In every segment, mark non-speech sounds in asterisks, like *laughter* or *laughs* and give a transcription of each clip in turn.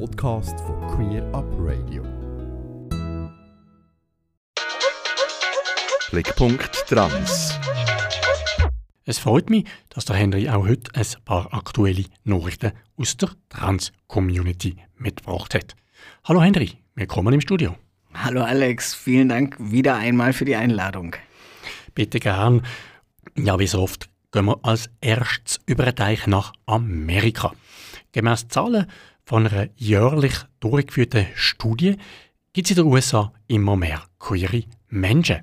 Podcast von Queer Up Radio. Blickpunkt Trans. Es freut mich, dass der Henry auch heute ein paar aktuelle Nachrichten aus der Trans-Community mitgebracht hat. Hallo Henry, willkommen im Studio. Hallo Alex, vielen Dank wieder einmal für die Einladung. Bitte gern. Ja, wie so oft gehen wir als erstes über den Teich nach Amerika. Gemäss Zahlen von einer jährlich durchgeführten Studie gibt es in den USA immer mehr queere Menschen.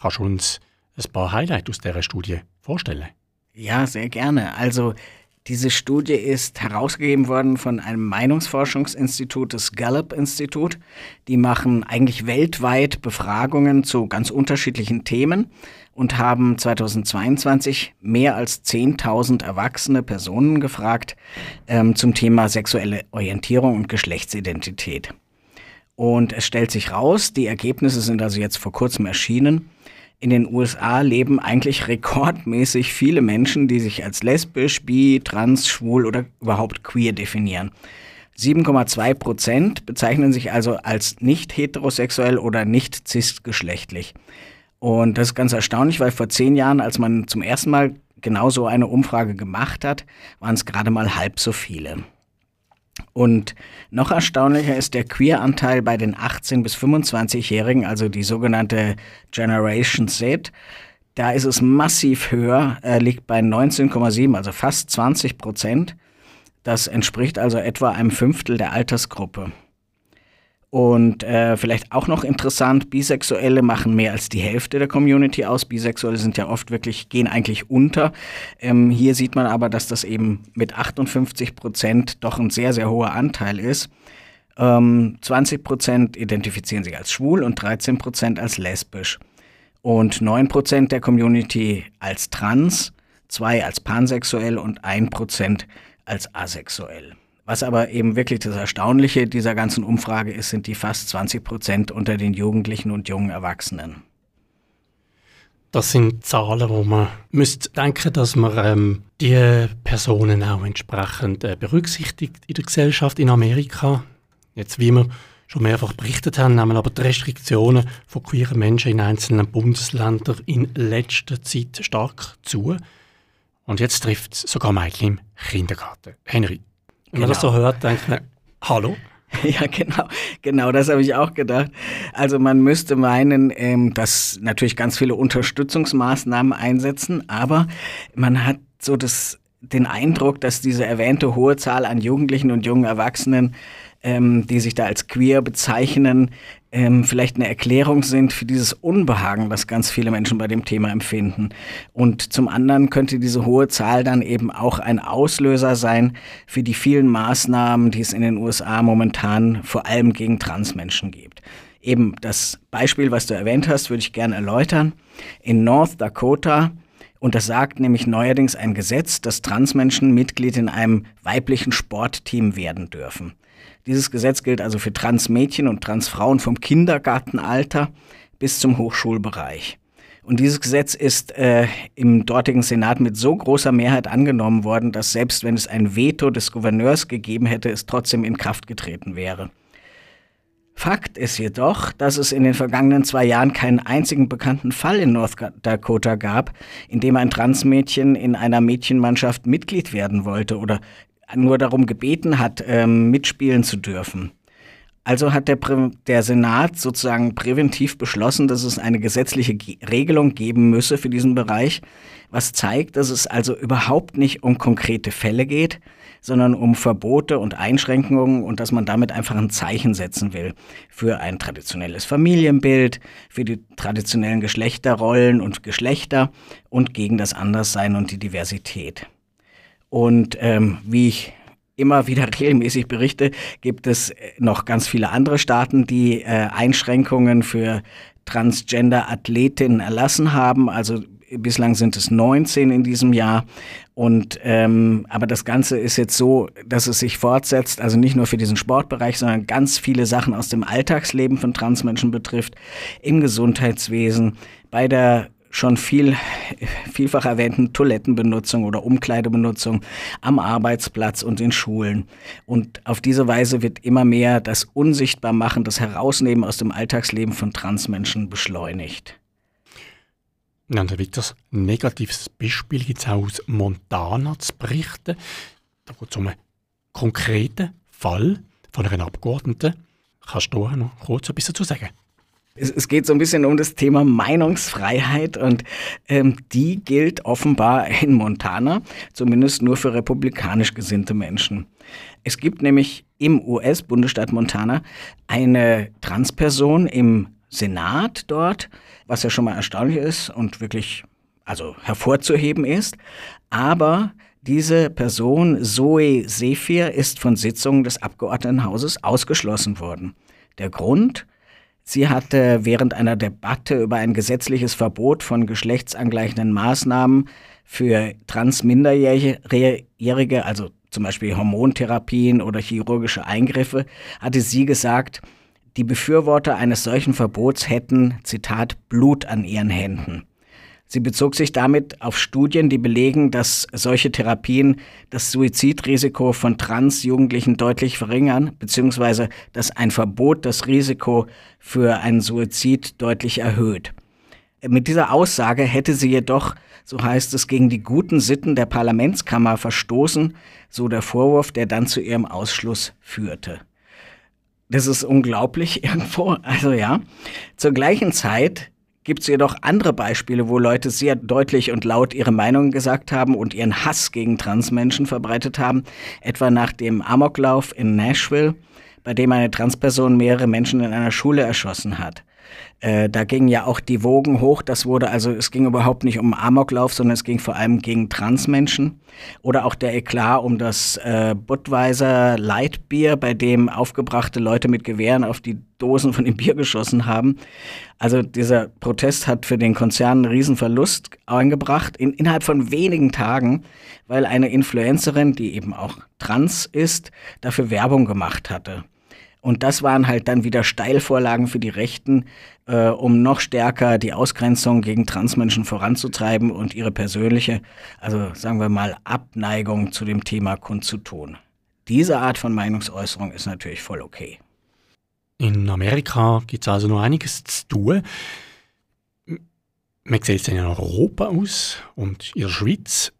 Kannst du uns ein paar Highlights aus dieser Studie vorstellen? Ja, sehr gerne. Also diese Studie ist herausgegeben worden von einem Meinungsforschungsinstitut, das Gallup-Institut. Die machen eigentlich weltweit Befragungen zu ganz unterschiedlichen Themen und haben 2022 mehr als 10.000 erwachsene Personen gefragt ähm, zum Thema sexuelle Orientierung und Geschlechtsidentität. Und es stellt sich raus, die Ergebnisse sind also jetzt vor kurzem erschienen, in den USA leben eigentlich *laughs* rekordmäßig viele Menschen, die sich als lesbisch, bi, trans, schwul oder überhaupt queer definieren. 7,2 Prozent bezeichnen sich also als nicht heterosexuell oder nicht cisgeschlechtlich. Und das ist ganz erstaunlich, weil vor zehn Jahren, als man zum ersten Mal genau so eine Umfrage gemacht hat, waren es gerade mal halb so viele. Und noch erstaunlicher ist der Queer-Anteil bei den 18- bis 25-Jährigen, also die sogenannte Generation Z. Da ist es massiv höher, er liegt bei 19,7, also fast 20 Prozent. Das entspricht also etwa einem Fünftel der Altersgruppe. Und äh, vielleicht auch noch interessant, Bisexuelle machen mehr als die Hälfte der Community aus. Bisexuelle sind ja oft wirklich, gehen eigentlich unter. Ähm, hier sieht man aber, dass das eben mit 58 Prozent doch ein sehr, sehr hoher Anteil ist. Ähm, 20 Prozent identifizieren sich als schwul und 13 Prozent als lesbisch. Und 9 Prozent der Community als trans, 2 als pansexuell und 1 Prozent als asexuell. Was aber eben wirklich das Erstaunliche dieser ganzen Umfrage ist, sind die fast 20 Prozent unter den Jugendlichen und jungen Erwachsenen. Das sind Zahlen, wo man müsste denken, dass man ähm, die Personen auch entsprechend äh, berücksichtigt in der Gesellschaft in Amerika. Jetzt, wie wir schon mehrfach berichtet haben, nehmen aber die Restriktionen von queeren Menschen in einzelnen Bundesländern in letzter Zeit stark zu. Und jetzt trifft es sogar Mädchen im Kindergarten. Henry, wenn man das so hört, denkt man, hallo? *laughs* Ja, genau, genau, das habe ich auch gedacht. Also man müsste meinen, ähm, dass natürlich ganz viele Unterstützungsmaßnahmen einsetzen, aber man hat so das, den Eindruck, dass diese erwähnte hohe Zahl an Jugendlichen und jungen Erwachsenen ähm, die sich da als queer bezeichnen, ähm, vielleicht eine Erklärung sind für dieses Unbehagen, das ganz viele Menschen bei dem Thema empfinden. Und zum anderen könnte diese hohe Zahl dann eben auch ein Auslöser sein für die vielen Maßnahmen, die es in den USA momentan vor allem gegen Transmenschen gibt. Eben das Beispiel, was du erwähnt hast, würde ich gerne erläutern. In North Dakota und das sagt nämlich neuerdings ein Gesetz, dass Transmenschen Mitglied in einem weiblichen Sportteam werden dürfen. Dieses Gesetz gilt also für Transmädchen und Transfrauen vom Kindergartenalter bis zum Hochschulbereich. Und dieses Gesetz ist äh, im dortigen Senat mit so großer Mehrheit angenommen worden, dass selbst wenn es ein Veto des Gouverneurs gegeben hätte, es trotzdem in Kraft getreten wäre. Fakt ist jedoch, dass es in den vergangenen zwei Jahren keinen einzigen bekannten Fall in North Dakota gab, in dem ein Transmädchen in einer Mädchenmannschaft Mitglied werden wollte oder nur darum gebeten hat, ähm, mitspielen zu dürfen. Also hat der, der Senat sozusagen präventiv beschlossen, dass es eine gesetzliche Ge Regelung geben müsse für diesen Bereich, was zeigt, dass es also überhaupt nicht um konkrete Fälle geht, sondern um Verbote und Einschränkungen und dass man damit einfach ein Zeichen setzen will für ein traditionelles Familienbild, für die traditionellen Geschlechterrollen und Geschlechter und gegen das Anderssein und die Diversität. Und ähm, wie ich immer wieder *laughs* regelmäßig berichte, gibt es äh, noch ganz viele andere Staaten, die äh, Einschränkungen für Transgender-Athletinnen erlassen haben. Also bislang sind es 19 in diesem Jahr. Und ähm, aber das Ganze ist jetzt so, dass es sich fortsetzt, also nicht nur für diesen Sportbereich, sondern ganz viele Sachen aus dem Alltagsleben von Transmenschen betrifft, im Gesundheitswesen, bei der schon viel, vielfach erwähnten Toilettenbenutzung oder Umkleidebenutzung am Arbeitsplatz und in Schulen. Und auf diese Weise wird immer mehr das Unsichtbarmachen, das Herausnehmen aus dem Alltagsleben von Transmenschen beschleunigt. Ja, und ein negatives Beispiel es auch aus Montana zu berichten. Da geht es um einen konkreten Fall von einer Abgeordneten. Kannst du noch kurz etwas dazu sagen? Es, es, geht so ein bisschen um das Thema Meinungsfreiheit und ähm, die gilt offenbar in Montana, zumindest nur für republikanisch gesinnte Menschen. Es gibt nämlich im US-Bundesstaat Montana eine Transperson im Senat dort, was ja schon mal erstaunlich ist und wirklich also hervorzuheben ist. Aber diese Person, Zoe Sephir, ist von Sitzungen des Abgeordnetenhauses ausgeschlossen worden. Der Grund? Sie hatte während einer Debatte über ein gesetzliches Verbot von geschlechtsangleichenden Maßnahmen für Transminderjährige, also zum Beispiel Hormontherapien oder chirurgische Eingriffe, hatte sie gesagt, die Befürworter eines solchen Verbots hätten, Zitat, Blut an ihren Händen. Sie bezog sich damit auf Studien, die belegen, dass solche Therapien das Suizidrisiko von Transjugendlichen deutlich verringern, beziehungsweise dass ein Verbot das Risiko für einen Suizid deutlich erhöht. Mit dieser Aussage hätte sie jedoch, so heißt es, gegen die guten Sitten der Parlamentskammer verstoßen, so der Vorwurf, der dann zu ihrem Ausschluss führte. Das ist unglaublich *laughs* irgendwo. Also ja, zur gleichen Zeit gibt es jedoch andere Beispiele, wo Leute sehr deutlich und laut ihre Meinungen gesagt haben und ihren Hass gegen Transmenschen verbreitet haben, etwa nach dem Amoklauf in Nashville, bei dem eine Transperson mehrere Menschen in einer Schule erschossen hat. Äh, da gingen ja auch die Wogen hoch. Das wurde also, es ging überhaupt nicht um Amoklauf, sondern es ging vor allem gegen Transmenschen. Oder auch der Eklat um das äh, Budweiser Lightbier, bei dem aufgebrachte Leute mit Gewehren auf die Dosen von dem Bier geschossen haben. Also dieser Protest hat für den Konzern einen Riesenverlust eingebracht, in, innerhalb von wenigen Tagen, weil eine Influencerin, die eben auch trans ist, dafür Werbung gemacht hatte. Und das waren halt dann wieder Steilvorlagen für die Rechten, äh, um noch stärker die Ausgrenzung gegen Transmenschen voranzutreiben und ihre persönliche, also sagen wir mal, Abneigung zu dem Thema kundzutun. Diese Art von Meinungsäußerung ist natürlich voll okay. In Amerika gibt es also noch einiges zu tun. Man sieht es in Europa aus und in der Schweiz.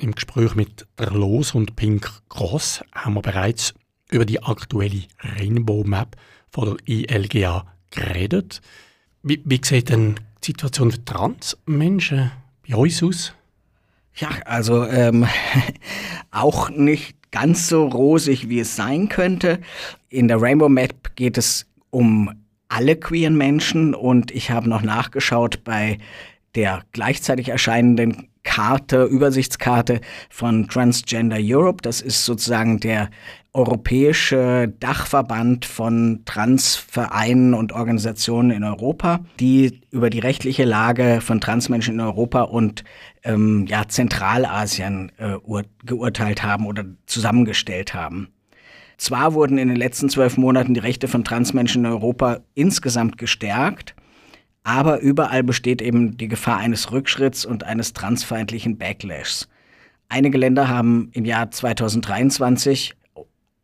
Im Gespräch mit der Los und Pink Cross haben wir bereits über die aktuelle Rainbow Map von der ILGA geredet. Wie, wie sieht denn die Situation für Transmenschen bei uns aus? Ja, also ähm, *laughs* auch nicht ganz so rosig, wie es sein könnte. In der Rainbow Map geht es um alle queeren Menschen und ich habe noch nachgeschaut bei der gleichzeitig erscheinenden Karte, Übersichtskarte von Transgender Europe. Das ist sozusagen der europäische Dachverband von Transvereinen und Organisationen in Europa, die über die rechtliche Lage von Transmenschen in Europa und ähm, ja, Zentralasien äh, geurteilt haben oder zusammengestellt haben. Zwar wurden in den letzten zwölf Monaten die Rechte von Transmenschen in Europa insgesamt gestärkt, aber überall besteht eben die Gefahr eines Rückschritts und eines transfeindlichen Backlashs. Einige Länder haben im Jahr 2023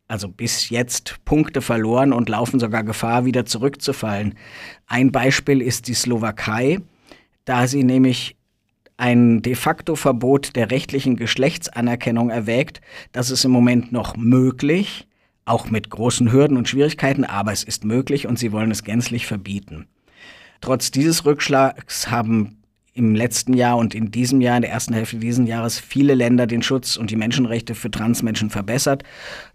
also bis jetzt Punkte verloren und laufen sogar Gefahr, wieder zurückzufallen. Ein Beispiel ist die Slowakei, da sie nämlich ein de facto Verbot der rechtlichen Geschlechtsanerkennung erwägt. Das ist im Moment noch möglich, auch mit großen Hürden und Schwierigkeiten, aber es ist möglich und sie wollen es gänzlich verbieten. Trotz dieses Rückschlags haben im letzten Jahr und in diesem Jahr, in der ersten Hälfte dieses Jahres, viele Länder den Schutz und die Menschenrechte für Transmenschen verbessert.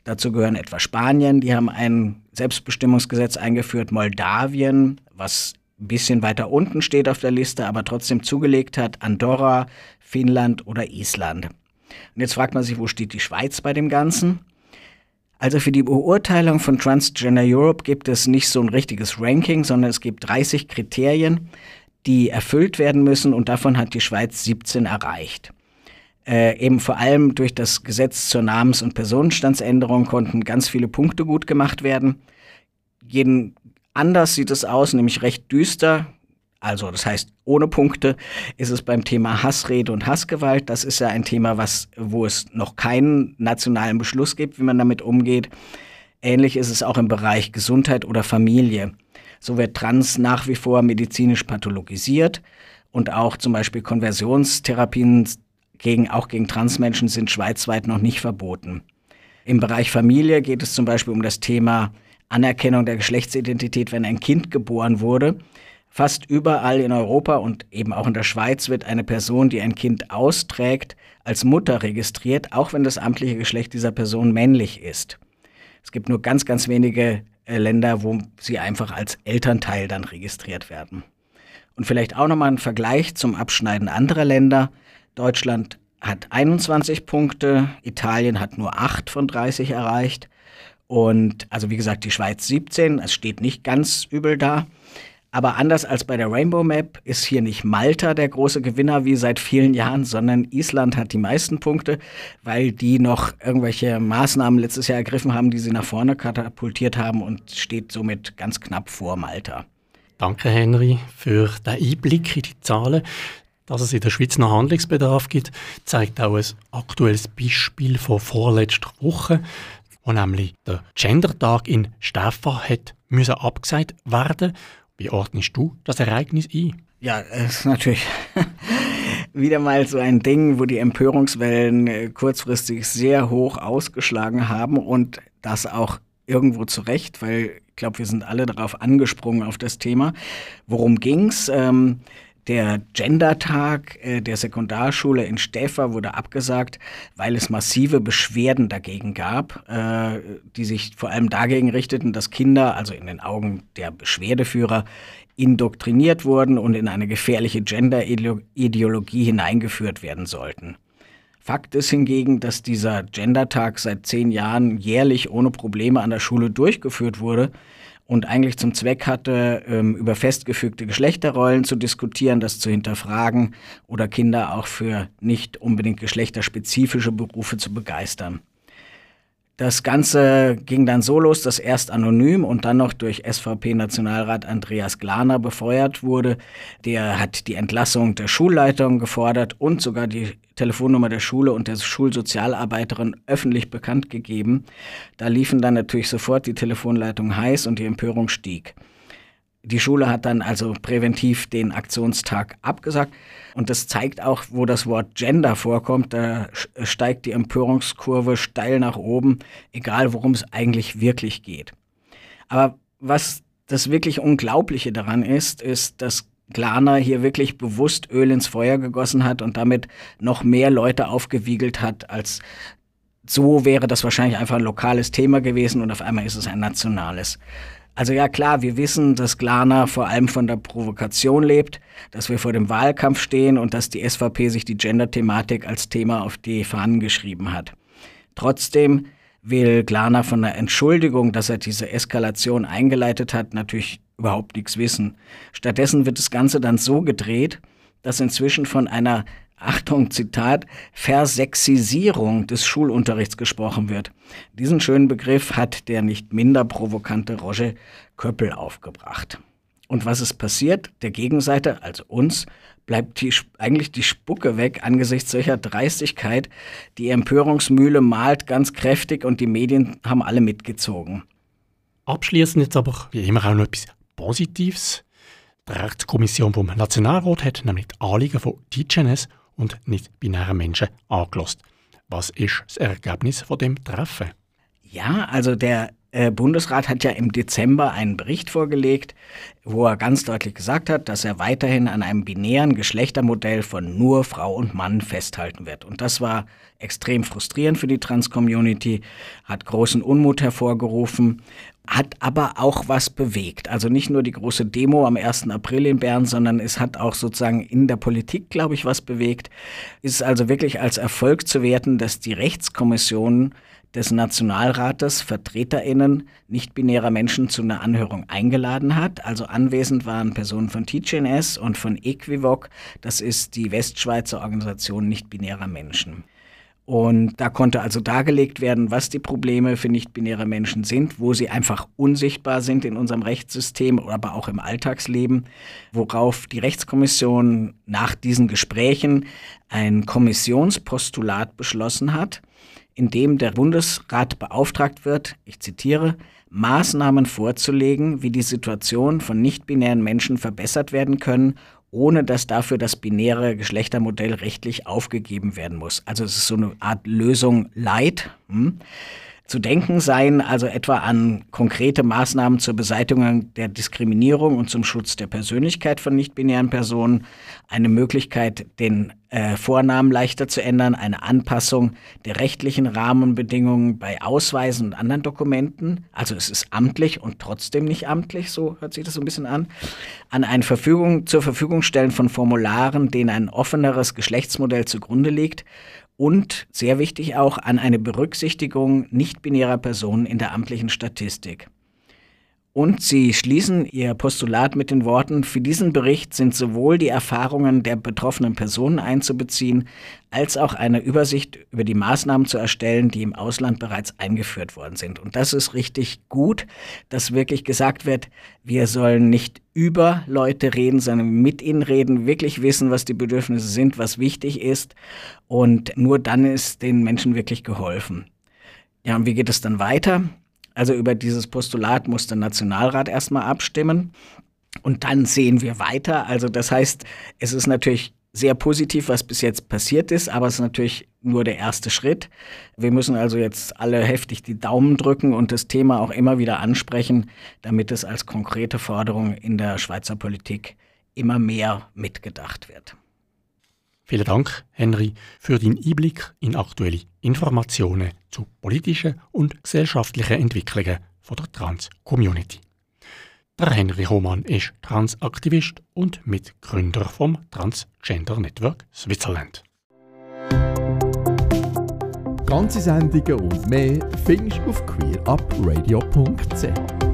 Dazu gehören etwa Spanien, die haben ein Selbstbestimmungsgesetz eingeführt, Moldawien, was ein bisschen weiter unten steht auf der Liste, aber trotzdem zugelegt hat, Andorra, Finnland oder Island. Und jetzt fragt man sich, wo steht die Schweiz bei dem Ganzen? Also für die Beurteilung von Transgender Europe gibt es nicht so ein richtiges Ranking, sondern es gibt 30 Kriterien, die erfüllt werden müssen und davon hat die Schweiz 17 erreicht. Äh, eben vor allem durch das Gesetz zur Namens- und Personenstandsänderung konnten ganz viele Punkte gut gemacht werden. Jeden anders sieht es aus, nämlich recht düster. Also das heißt, ohne Punkte ist es beim Thema Hassrede und Hassgewalt. Das ist ja ein Thema, was, wo es noch keinen nationalen Beschluss gibt, wie man damit umgeht. Ähnlich ist es auch im Bereich Gesundheit oder Familie. So wird Trans nach wie vor medizinisch pathologisiert und auch zum Beispiel Konversionstherapien gegen, auch gegen Transmenschen sind schweizweit noch nicht verboten. Im Bereich Familie geht es zum Beispiel um das Thema Anerkennung der Geschlechtsidentität, wenn ein Kind geboren wurde. Fast überall in Europa und eben auch in der Schweiz wird eine Person, die ein Kind austrägt, als Mutter registriert, auch wenn das amtliche Geschlecht dieser Person männlich ist. Es gibt nur ganz, ganz wenige äh, Länder, wo sie einfach als Elternteil dann registriert werden. Und vielleicht auch nochmal ein Vergleich zum Abschneiden anderer Länder. Deutschland hat 21 Punkte, Italien hat nur 8 von 30 erreicht. Und also wie gesagt, die Schweiz 17, es steht nicht ganz übel da. Aber anders als bei der Rainbow Map ist hier nicht Malta der große Gewinner wie seit vielen Jahren, sondern Island hat die meisten Punkte, weil die noch irgendwelche Maßnahmen letztes Jahr ergriffen haben, die sie nach vorne katapultiert haben und steht somit ganz knapp vor Malta. Danke, Henry, für den Einblick in die Zahlen. Dass es in der Schweiz noch Handlungsbedarf gibt, zeigt auch ein aktuelles Beispiel von vorletzter Woche, wo nämlich der Gendertag in Staffa hat müssen abgesagt werden wie ordnest du das Ereignis ein? Ja, es ist natürlich *laughs* wieder mal so ein Ding, wo die Empörungswellen äh, kurzfristig sehr hoch ausgeschlagen haben und das auch irgendwo zurecht, weil ich glaube, wir sind alle darauf angesprungen auf das Thema. Worum ging's? Ähm, der Gendertag äh, der Sekundarschule in Stäfer wurde abgesagt, weil es massive Beschwerden dagegen gab, äh, die sich vor allem dagegen richteten, dass Kinder, also in den Augen der Beschwerdeführer, indoktriniert wurden und in eine gefährliche Gender-Ideologie hineingeführt werden sollten. Fakt ist hingegen, dass dieser Gendertag seit zehn Jahren jährlich ohne Probleme an der Schule durchgeführt wurde und eigentlich zum Zweck hatte, ähm, über festgefügte Geschlechterrollen zu diskutieren, das zu hinterfragen oder Kinder auch für nicht unbedingt geschlechterspezifische Berufe zu begeistern. Das Ganze ging dann so los, dass erst anonym und dann noch durch SVP-Nationalrat Andreas Glaner befeuert wurde. Der hat die Entlassung der Schulleitung gefordert und sogar die Telefonnummer der Schule und der Schulsozialarbeiterin öffentlich bekannt gegeben. Da liefen dann natürlich sofort die Telefonleitungen heiß und die Empörung stieg. Die Schule hat dann also präventiv den Aktionstag abgesagt. Und das zeigt auch, wo das Wort Gender vorkommt. Da steigt die Empörungskurve steil nach oben, egal worum es eigentlich wirklich geht. Aber was das wirklich Unglaubliche daran ist, ist, dass Glaner hier wirklich bewusst Öl ins Feuer gegossen hat und damit noch mehr Leute aufgewiegelt hat, als so wäre das wahrscheinlich einfach ein lokales Thema gewesen und auf einmal ist es ein nationales. Also ja klar, wir wissen, dass Glana vor allem von der Provokation lebt, dass wir vor dem Wahlkampf stehen und dass die SVP sich die Gender-Thematik als Thema auf die Fahnen geschrieben hat. Trotzdem will Glana von der Entschuldigung, dass er diese Eskalation eingeleitet hat, natürlich überhaupt nichts wissen. Stattdessen wird das Ganze dann so gedreht, dass inzwischen von einer Achtung, Zitat, Versexisierung des Schulunterrichts gesprochen wird. Diesen schönen Begriff hat der nicht minder provokante Roger Köppel aufgebracht. Und was ist passiert? Der Gegenseite, also uns, bleibt die, eigentlich die Spucke weg angesichts solcher Dreistigkeit. Die Empörungsmühle malt ganz kräftig und die Medien haben alle mitgezogen. Abschließend jetzt aber wie immer auch noch etwas Positives. Die Rechtskommission vom Nationalrat hat nämlich die Anliegen von TGNS und nicht-binären Menschen angelost. Was ist das Ergebnis von dem Treffen? Ja, also der äh, Bundesrat hat ja im Dezember einen Bericht vorgelegt, wo er ganz deutlich gesagt hat, dass er weiterhin an einem binären Geschlechtermodell von nur Frau und Mann festhalten wird. Und das war extrem frustrierend für die Trans-Community, hat großen Unmut hervorgerufen hat aber auch was bewegt. Also nicht nur die große Demo am 1. April in Bern, sondern es hat auch sozusagen in der Politik, glaube ich, was bewegt. Es ist also wirklich als Erfolg zu werten, dass die Rechtskommission des Nationalrates VertreterInnen nicht-binärer Menschen zu einer Anhörung eingeladen hat. Also anwesend waren Personen von TGNS und von Equivoc. Das ist die Westschweizer Organisation nicht-binärer Menschen. Und da konnte also dargelegt werden, was die Probleme für nicht-binäre Menschen sind, wo sie einfach unsichtbar sind in unserem Rechtssystem, aber auch im Alltagsleben, worauf die Rechtskommission nach diesen Gesprächen ein Kommissionspostulat beschlossen hat, in dem der Bundesrat beauftragt wird, ich zitiere, Maßnahmen vorzulegen, wie die Situation von nicht-binären Menschen verbessert werden können ohne dass dafür das binäre Geschlechtermodell rechtlich aufgegeben werden muss. Also es ist so eine Art Lösung Light. Hm? Zu denken seien also etwa an konkrete Maßnahmen zur Beseitigung der Diskriminierung und zum Schutz der Persönlichkeit von nichtbinären Personen, eine Möglichkeit, den äh, Vornamen leichter zu ändern, eine Anpassung der rechtlichen Rahmenbedingungen bei Ausweisen und anderen Dokumenten. Also es ist amtlich und trotzdem nicht amtlich, so hört sich das so ein bisschen an. An eine Verfügung, zur Verfügung stellen von Formularen, denen ein offeneres Geschlechtsmodell zugrunde liegt und sehr wichtig auch an eine Berücksichtigung nicht-binärer Personen in der amtlichen Statistik. Und sie schließen ihr Postulat mit den Worten, für diesen Bericht sind sowohl die Erfahrungen der betroffenen Personen einzubeziehen, als auch eine Übersicht über die Maßnahmen zu erstellen, die im Ausland bereits eingeführt worden sind. Und das ist richtig gut, dass wirklich gesagt wird, wir sollen nicht über Leute reden, sondern mit ihnen reden, wirklich wissen, was die Bedürfnisse sind, was wichtig ist. Und nur dann ist den Menschen wirklich geholfen. Ja, und wie geht es dann weiter? Also über dieses Postulat muss der Nationalrat erstmal abstimmen. Und dann sehen wir weiter. Also das heißt, es ist natürlich sehr positiv, was bis jetzt passiert ist, aber es ist natürlich nur der erste Schritt. Wir müssen also jetzt alle heftig die Daumen drücken und das Thema auch immer wieder ansprechen, damit es als konkrete Forderung in der Schweizer Politik immer mehr mitgedacht wird. Vielen Dank, Henry, für den Einblick in aktuelle Informationen zu politischen und gesellschaftlichen Entwicklungen von der Trans-Community. Der Henry Hohmann ist Transaktivist und Mitgründer vom Transgender Network Switzerland. Ganze Sendungen und mehr findest du auf queerupradio.ch.